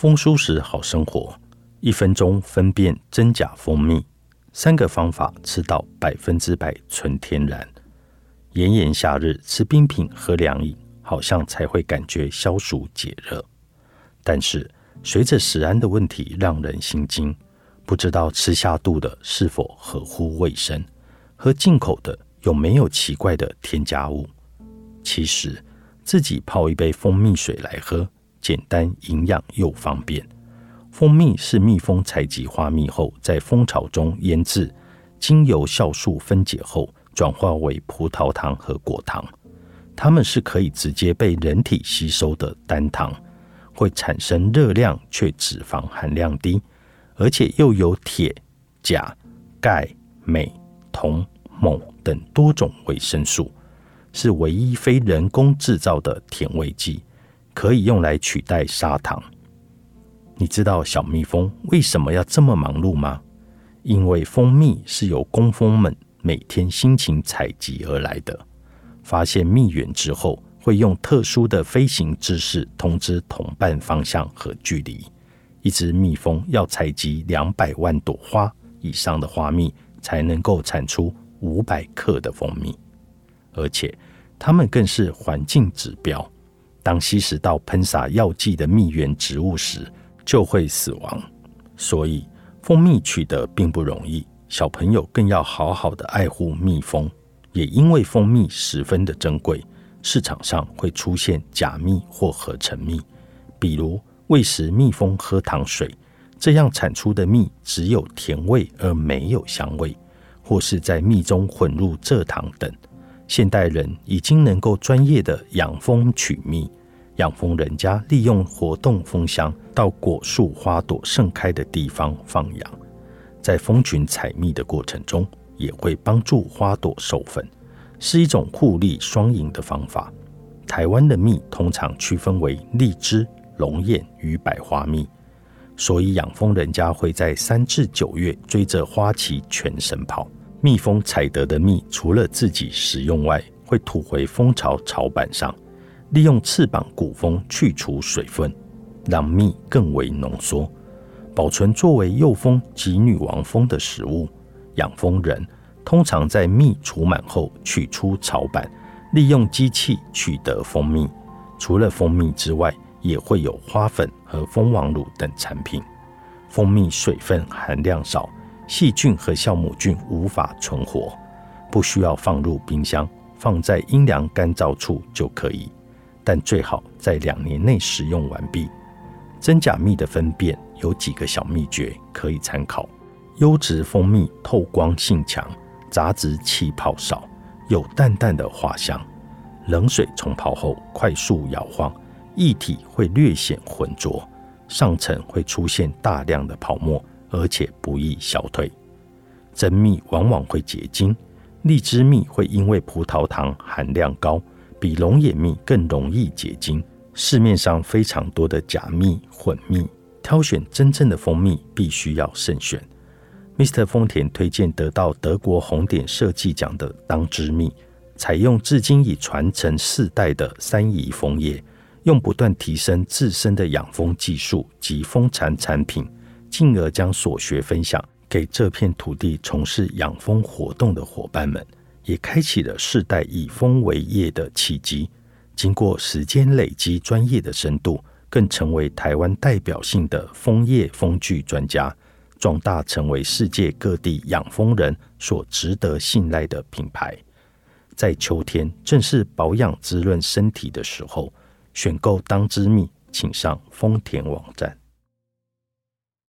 丰舒适好生活，一分钟分辨真假蜂蜜，三个方法吃到百分之百纯天然。炎炎夏日吃冰品喝凉饮。好像才会感觉消暑解热，但是随着食安的问题让人心惊，不知道吃下肚的是否合乎卫生，喝进口的有没有奇怪的添加物。其实自己泡一杯蜂蜜水来喝，简单、营养又方便。蜂蜜是蜜蜂采集花蜜后，在蜂巢中腌制，经由酵素分解后，转化为葡萄糖和果糖。它们是可以直接被人体吸收的单糖，会产生热量却脂肪含量低，而且又有铁、钾、钙、镁、铜、锰等多种维生素，是唯一非人工制造的甜味剂，可以用来取代砂糖。你知道小蜜蜂为什么要这么忙碌吗？因为蜂蜜是由工蜂们每天辛勤采集而来的。发现蜜源之后，会用特殊的飞行姿势通知同伴方向和距离。一只蜜蜂要采集两百万朵花以上的花蜜，才能够产出五百克的蜂蜜。而且，它们更是环境指标。当吸食到喷洒药剂的蜜源植物时，就会死亡。所以，蜂蜜取得并不容易。小朋友更要好好的爱护蜜蜂。也因为蜂蜜十分的珍贵，市场上会出现假蜜或合成蜜，比如喂食蜜蜂喝糖水，这样产出的蜜只有甜味而没有香味，或是在蜜中混入蔗糖等。现代人已经能够专业的养蜂取蜜，养蜂人家利用活动蜂箱到果树花朵盛开的地方放养，在蜂群采蜜的过程中。也会帮助花朵授粉，是一种互利双赢的方法。台湾的蜜通常区分为荔枝、龙眼与百花蜜，所以养蜂人家会在三至九月追着花期全身跑。蜜蜂采得的蜜，除了自己食用外，会吐回蜂巢巢板上，利用翅膀鼓风去除水分，让蜜更为浓缩，保存作为幼蜂及女王蜂的食物。养蜂人通常在蜜储满后取出巢板，利用机器取得蜂蜜。除了蜂蜜之外，也会有花粉和蜂王乳等产品。蜂蜜水分含量少，细菌和酵母菌无法存活，不需要放入冰箱，放在阴凉干燥处就可以。但最好在两年内使用完毕。真假蜜的分辨有几个小秘诀可以参考。优质蜂蜜透光性强，杂质气泡少，有淡淡的花香。冷水冲泡后，快速摇晃，液体会略显浑浊，上层会出现大量的泡沫，而且不易消退。真蜜往往会结晶，荔枝蜜会因为葡萄糖含量高，比龙眼蜜更容易结晶。市面上非常多的假蜜混蜜，挑选真正的蜂蜜必须要慎选。Mr. 丰田推荐得到德国红点设计奖的当之蜜，采用至今已传承四代的三宜蜂业，用不断提升自身的养蜂技术及蜂产产品，进而将所学分享给这片土地从事养蜂活动的伙伴们，也开启了世代以蜂为业的契机。经过时间累积专业的深度，更成为台湾代表性的蜂业蜂具专家。壮大成为世界各地养蜂人所值得信赖的品牌。在秋天，正是保养滋润身体的时候，选购当之蜜，请上丰田网站。